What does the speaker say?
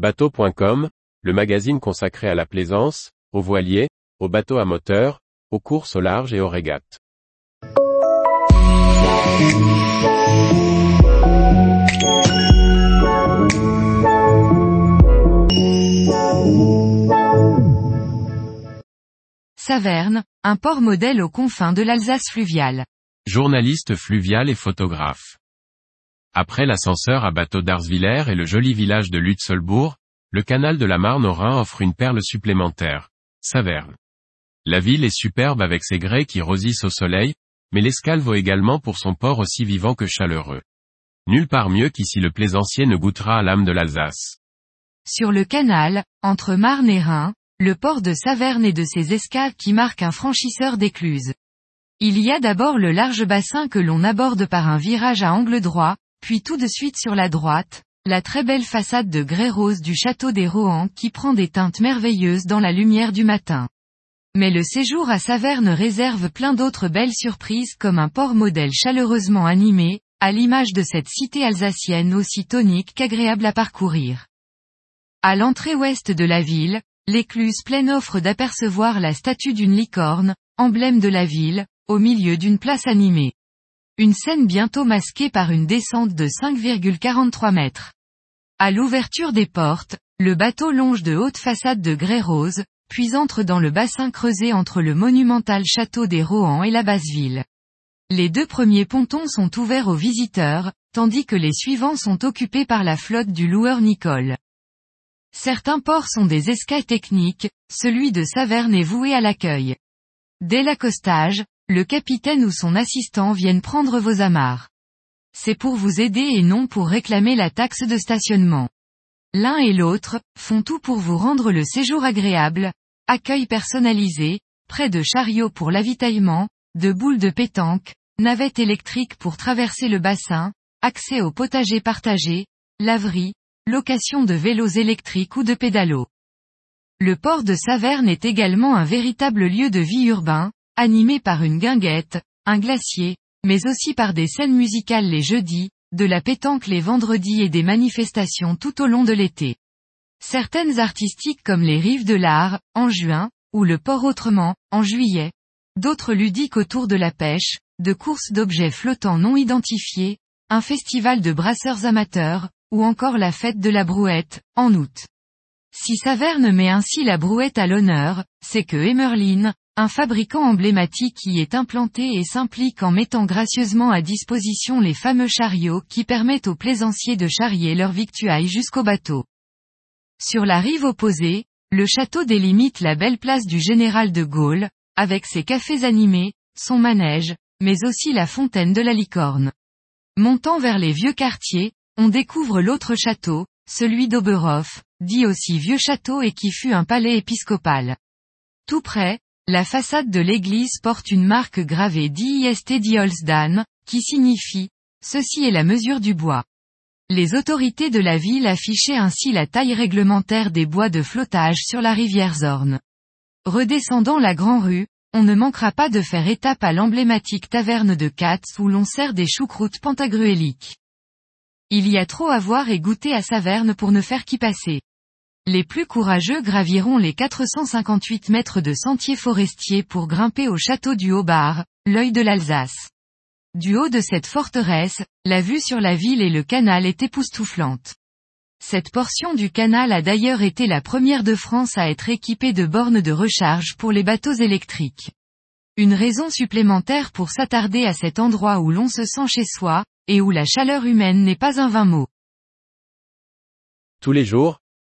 Bateau.com, le magazine consacré à la plaisance, aux voiliers, aux bateaux à moteur, aux courses au large et aux régates. Saverne, un port modèle aux confins de l'Alsace fluviale. Journaliste fluvial et photographe. Après l'ascenseur à bateau d'Arsvillers et le joli village de Lutzelbourg, le canal de la Marne au Rhin offre une perle supplémentaire. Saverne. La ville est superbe avec ses grès qui rosissent au soleil, mais l'escale vaut également pour son port aussi vivant que chaleureux. Nulle part mieux qu'ici le plaisancier ne goûtera à l'âme de l'Alsace. Sur le canal, entre Marne et Rhin, le port de Saverne et de ses escales qui marque un franchisseur d'écluse. Il y a d'abord le large bassin que l'on aborde par un virage à angle droit, puis tout de suite sur la droite, la très belle façade de grès rose du château des Rohan qui prend des teintes merveilleuses dans la lumière du matin. Mais le séjour à Saverne réserve plein d'autres belles surprises comme un port modèle chaleureusement animé, à l'image de cette cité alsacienne aussi tonique qu'agréable à parcourir. À l'entrée ouest de la ville, l'écluse pleine offre d'apercevoir la statue d'une licorne, emblème de la ville, au milieu d'une place animée. Une scène bientôt masquée par une descente de 5,43 mètres. À l'ouverture des portes, le bateau longe de hautes façades de grès rose, puis entre dans le bassin creusé entre le monumental château des Rohan et la basse ville. Les deux premiers pontons sont ouverts aux visiteurs, tandis que les suivants sont occupés par la flotte du loueur Nicole. Certains ports sont des escales techniques, celui de Saverne est voué à l'accueil. Dès l'accostage, le capitaine ou son assistant viennent prendre vos amarres. C'est pour vous aider et non pour réclamer la taxe de stationnement. L'un et l'autre, font tout pour vous rendre le séjour agréable, accueil personnalisé, près de chariots pour l'avitaillement, de boules de pétanque, navettes électriques pour traverser le bassin, accès au potager partagé, laverie, location de vélos électriques ou de pédalos. Le port de Saverne est également un véritable lieu de vie urbain, animé par une guinguette, un glacier, mais aussi par des scènes musicales les jeudis, de la pétanque les vendredis et des manifestations tout au long de l'été. Certaines artistiques comme les rives de l'art, en juin, ou le port autrement, en juillet. D'autres ludiques autour de la pêche, de courses d'objets flottants non identifiés, un festival de brasseurs amateurs, ou encore la fête de la brouette, en août. Si Saverne met ainsi la brouette à l'honneur, c'est que Emerlin, un fabricant emblématique y est implanté et s'implique en mettant gracieusement à disposition les fameux chariots qui permettent aux plaisanciers de charrier leur victuailles jusqu'au bateau. Sur la rive opposée, le château délimite la belle place du général de Gaulle, avec ses cafés animés, son manège, mais aussi la fontaine de la licorne. Montant vers les vieux quartiers, on découvre l'autre château, celui d'Oberhof, dit aussi vieux château et qui fut un palais épiscopal. Tout près, la façade de l'église porte une marque gravée d'IST Diolsdan, qui signifie, ceci est la mesure du bois. Les autorités de la ville affichaient ainsi la taille réglementaire des bois de flottage sur la rivière Zorn. Redescendant la Grand Rue, on ne manquera pas de faire étape à l'emblématique taverne de Katz où l'on sert des choucroutes pantagruéliques. Il y a trop à voir et goûter à Saverne pour ne faire qu'y passer. Les plus courageux graviront les 458 mètres de sentiers forestiers pour grimper au château du Haut-Bar, l'œil de l'Alsace. Du haut de cette forteresse, la vue sur la ville et le canal est époustouflante. Cette portion du canal a d'ailleurs été la première de France à être équipée de bornes de recharge pour les bateaux électriques. Une raison supplémentaire pour s'attarder à cet endroit où l'on se sent chez soi, et où la chaleur humaine n'est pas un vain mot. Tous les jours,